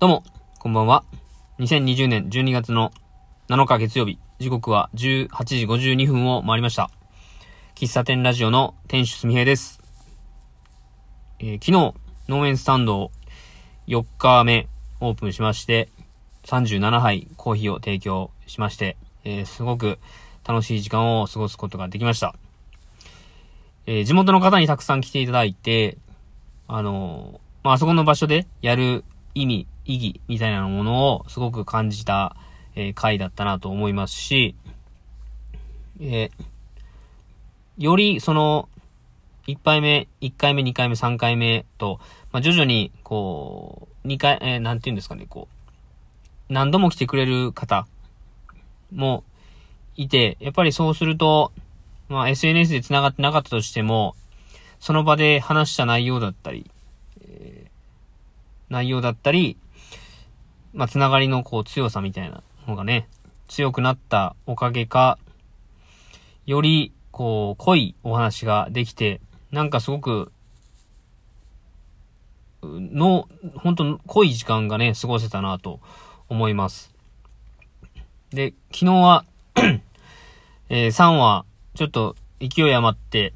どうも、こんばんは。2020年12月の7日月曜日、時刻は18時52分を回りました。喫茶店ラジオの店主すみへいです。えー、昨日、農園スタンドを4日目オープンしまして、37杯コーヒーを提供しまして、えー、すごく楽しい時間を過ごすことができました。えー、地元の方にたくさん来ていただいて、あのまあ、あそこの場所でやる意味、意義みたいなものをすごく感じた、えー、回だったなと思いますし、えー、よりその、1杯目、1回目、2回目、3回目と、まあ、徐々に、こう、2回、えー、なんて言うんですかね、こう、何度も来てくれる方もいて、やっぱりそうすると、まあ、SNS で繋がってなかったとしても、その場で話した内容だったり、えー、内容だったり、まあ、つながりのこう強さみたいなのがね、強くなったおかげか、よりこう濃いお話ができて、なんかすごく、の、本当濃い時間がね、過ごせたなと思います。で、昨日は えー、3話、ちょっと勢い余って、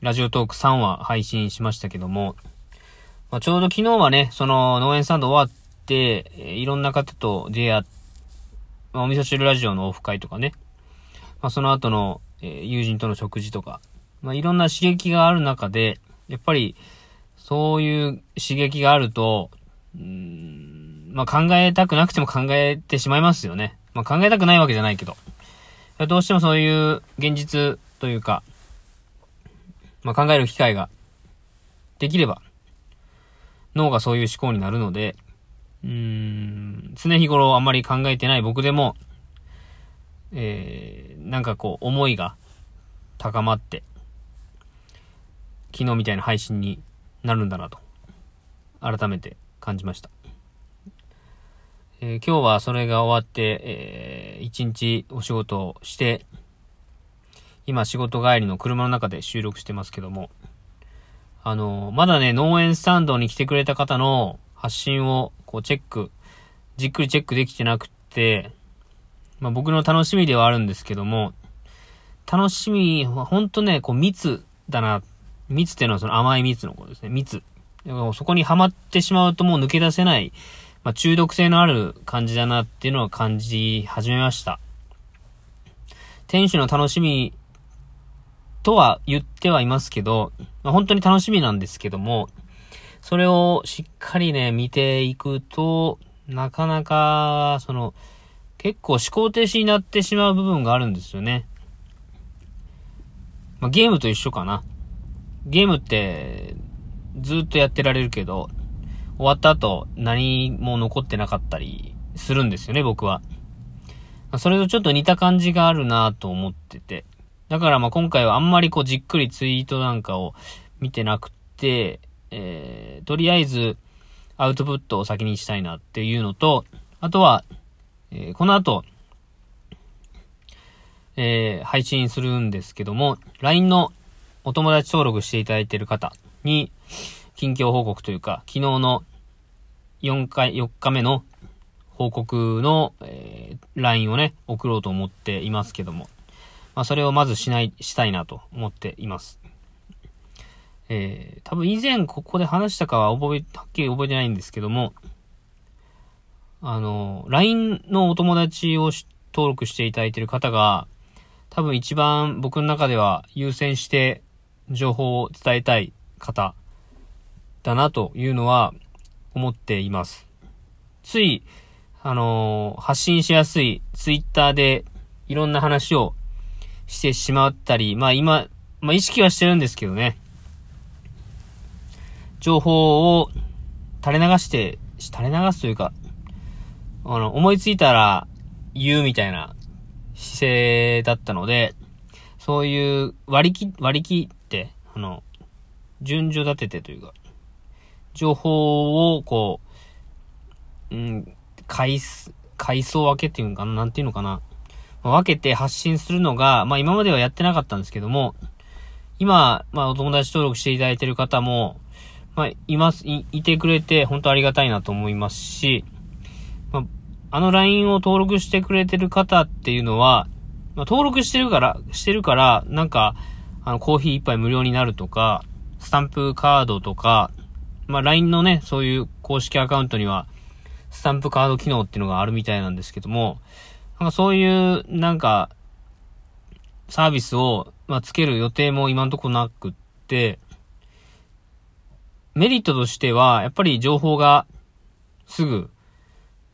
ラジオトーク3話配信しましたけども、まあ、ちょうど昨日はね、その農園サンド終わっ、いろんな方と出会っ、まあ、お味噌汁ラジオのオフ会とかね、まあ、その後の、えー、友人との食事とか、まあ、いろんな刺激がある中で、やっぱり、そういう刺激があると、うん、まあ、考えたくなくても考えてしまいますよね。まあ、考えたくないわけじゃないけど。どうしてもそういう現実というか、まあ、考える機会ができれば、脳がそういう思考になるので、うーん、常日頃あんまり考えてない僕でも、えー、なんかこう、思いが高まって、昨日みたいな配信になるんだなと、改めて感じました。えー、今日はそれが終わって、えー、一日お仕事をして、今仕事帰りの車の中で収録してますけども、あの、まだね、農園スタンドに来てくれた方の発信を、こう、チェック、じっくりチェックできてなくて、まあ僕の楽しみではあるんですけども、楽しみはほんとね、こう、蜜だな。蜜っていうのはその甘い蜜のことですね。蜜。そこにはまってしまうともう抜け出せない、まあ中毒性のある感じだなっていうのを感じ始めました。店主の楽しみとは言ってはいますけど、まあ、本当に楽しみなんですけども、それをしっかりね、見ていくと、なかなか、その、結構思考停止になってしまう部分があるんですよね。まあ、ゲームと一緒かな。ゲームって、ずっとやってられるけど、終わった後、何も残ってなかったりするんですよね、僕は。それとちょっと似た感じがあるなと思ってて。だからまあ今回はあんまりこうじっくりツイートなんかを見てなくて、えー、とりあえずアウトプットを先にしたいなっていうのと、あとは、えー、この後、えー、配信するんですけども、LINE のお友達登録していただいている方に、近況報告というか、昨日の4回、4日目の報告の、えー、LINE をね、送ろうと思っていますけども、まあ、それをまずしない、したいなと思っています。えー、多分以前ここで話したかは覚え、はっきり覚えてないんですけども、あの、LINE のお友達を登録していただいている方が、多分一番僕の中では優先して情報を伝えたい方だなというのは思っています。つい、あのー、発信しやすい Twitter でいろんな話をしてしまったり、まあ今、まあ意識はしてるんですけどね。情報を垂れ流して、垂れ流すというか、あの、思いついたら言うみたいな姿勢だったので、そういう割り切、割り切って、あの、順序立ててというか、情報をこう、うん、階、階層分けっていうのかななんていうのかな分けて発信するのが、まあ今まではやってなかったんですけども、今、まあお友達登録していただいている方も、まあ、います、い、いてくれて、本当ありがたいなと思いますし、まあ、あの LINE を登録してくれてる方っていうのは、まあ、登録してるから、してるから、なんか、あの、コーヒー一杯無料になるとか、スタンプカードとか、まあ、LINE のね、そういう公式アカウントには、スタンプカード機能っていうのがあるみたいなんですけども、なんかそういう、なんか、サービスを、まあ、つける予定も今んとこなくって、メリットとしては、やっぱり情報が、すぐ、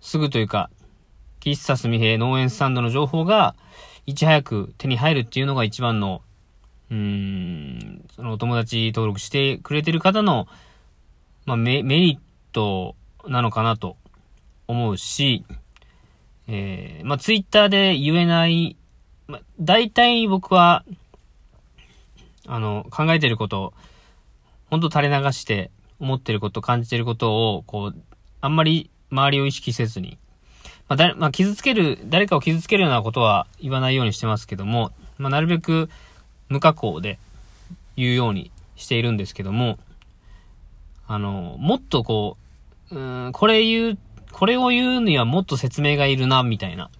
すぐというか、喫茶すみへ農園スタンドの情報が、いち早く手に入るっていうのが一番の、うーん、そのお友達登録してくれてる方の、まあ、メメリットなのかなと思うし、えー、まあ、ツイッターで言えない、まあ、大体僕は、あの、考えてること、ほんと垂れ流して、思ってること、感じてることを、こう、あんまり周りを意識せずに、まあ、だ、まあ、傷つける、誰かを傷つけるようなことは言わないようにしてますけども、まあ、なるべく無加工で言うようにしているんですけども、あの、もっとこう、うん、これ言う、これを言うにはもっと説明がいるな、みたいな。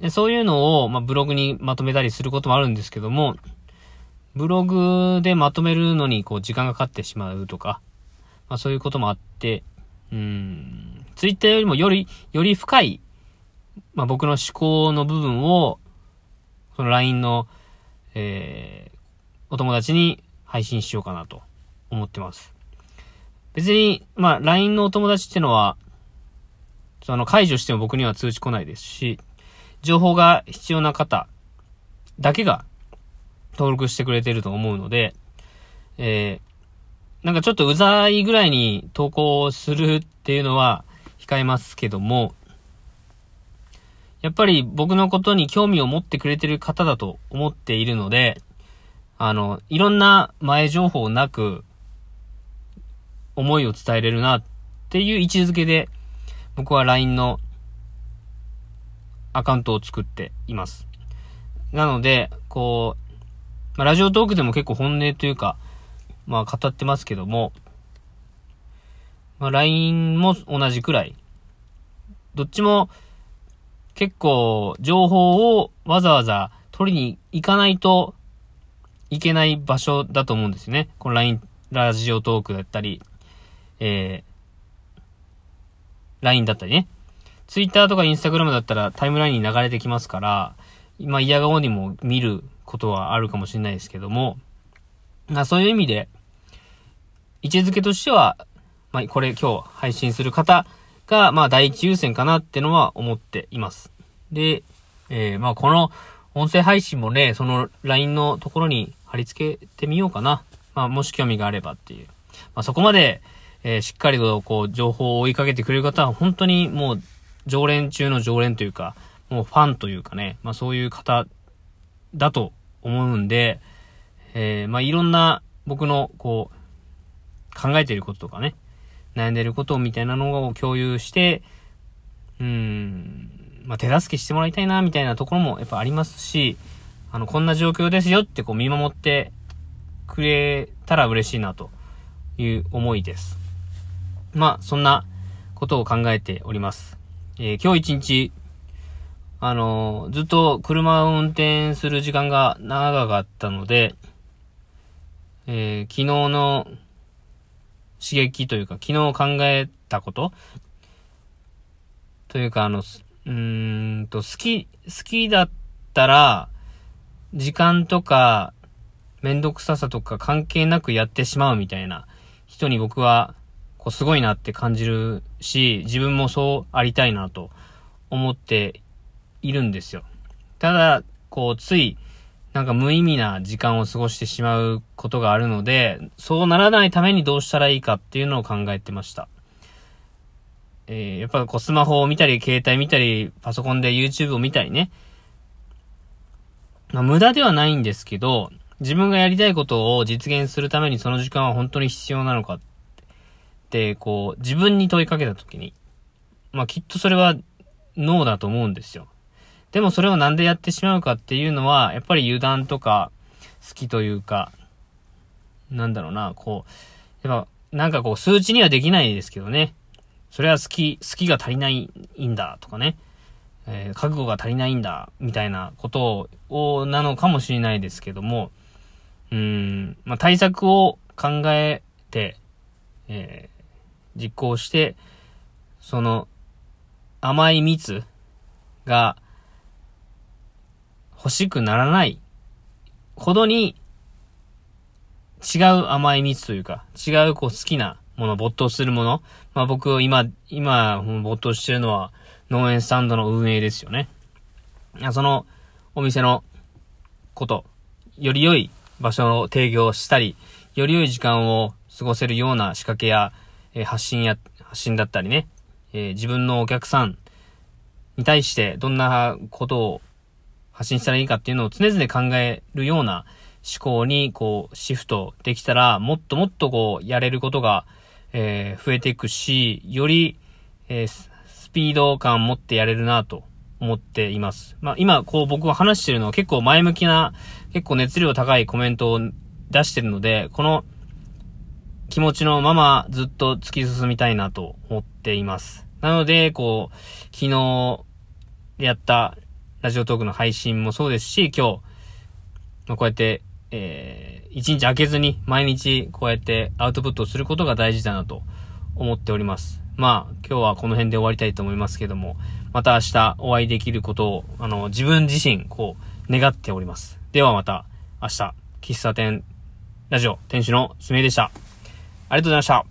でそういうのを、まあ、ブログにまとめたりすることもあるんですけども、ブログでまとめるのに、こう、時間がかかってしまうとか、まあ、そういうこともあって、うん、ツイッターよりもより、より深い、まあ、僕の思考の部分を、その LINE の、えー、お友達に配信しようかなと思ってます。別に、まあ、LINE のお友達ってのは、その解除しても僕には通知来ないですし、情報が必要な方だけが登録してくれてると思うので、えー、なんかちょっとうざいぐらいに投稿するっていうのは控えますけども、やっぱり僕のことに興味を持ってくれてる方だと思っているので、あの、いろんな前情報なく、思いを伝えれるなっていう位置づけで、僕は LINE のアカウントを作っています。なので、こう、まあ、ラジオトークでも結構本音というか、まあ語ってますけども、まあ LINE も同じくらい、どっちも結構情報をわざわざ取りに行かないといけない場所だと思うんですよね。この LINE、ラジオトークだったり、えー、LINE だったりね。Twitter とか Instagram だったらタイムラインに流れてきますから、今嫌顔にも見ることはあるかもしれないですけども、まあそういう意味で、位置づけとしては、まあこれ今日配信する方が、まあ第一優先かなってのは思っています。で、えー、まあこの音声配信もね、その LINE のところに貼り付けてみようかな。まあもし興味があればっていう。まあそこまで、えー、しっかりとこう情報を追いかけてくれる方は本当にもう常連中の常連というか、もうファンというかね、まあそういう方だと思うんで、えー、まあ、いろんな僕の、こう、考えてることとかね、悩んでることみたいなのを共有して、うん、まあ、手助けしてもらいたいな、みたいなところもやっぱありますし、あの、こんな状況ですよってこう見守ってくれたら嬉しいなという思いです。まあ、そんなことを考えております。えー、今日一日、あの、ずっと車を運転する時間が長かったので、えー、昨日の刺激というか、昨日考えたことというか、あの、うんと、好き、好きだったら、時間とか、めんどくささとか関係なくやってしまうみたいな人に僕は、こう、すごいなって感じるし、自分もそうありたいなと思っているんですよ。ただ、こう、つい、なんか無意味な時間を過ごしてしまうことがあるので、そうならないためにどうしたらいいかっていうのを考えてました。えー、やっぱこうスマホを見たり、携帯見たり、パソコンで YouTube を見たりね。まあ、無駄ではないんですけど、自分がやりたいことを実現するためにその時間は本当に必要なのかって、こう、自分に問いかけたときに、まあきっとそれはノーだと思うんですよ。でもそれをなんでやってしまうかっていうのは、やっぱり油断とか、好きというか、なんだろうな、こう、やっぱ、なんかこう、数値にはできないですけどね。それは好き、好きが足りないんだとかね。えー、覚悟が足りないんだ、みたいなことを、なのかもしれないですけども、うん、まあ、対策を考えて、えー、実行して、その、甘い蜜が欲しくならないほどに違う甘い蜜というか、違うこう好きなもの、没頭するもの。まあ僕今、今没頭してるのは農園スタンドの運営ですよね。そのお店のこと、より良い場所を提供したり、より良い時間を過ごせるような仕掛けや、え、発信や、発信だったりね、え、自分のお客さんに対してどんなことを発信したらいいかっていうのを常々考えるような思考にこうシフトできたら、もっともっとこうやれることが、えー、増えていくし、より、えー、スピード感持ってやれるなと思っています。まあ今こう僕が話してるのは結構前向きな、結構熱量高いコメントを出してるので、この気持ちのままずっと突き進みたいなと思っています。なので、こう、昨日やったラジオトークの配信もそうですし、今日、まあ、こうやって、えー、一日空けずに毎日こうやってアウトプットをすることが大事だなと思っております。まあ、今日はこの辺で終わりたいと思いますけども、また明日お会いできることを、あの、自分自身、こう、願っております。ではまた、明日、喫茶店、ラジオ、店主のすみえでした。ありがとうございました。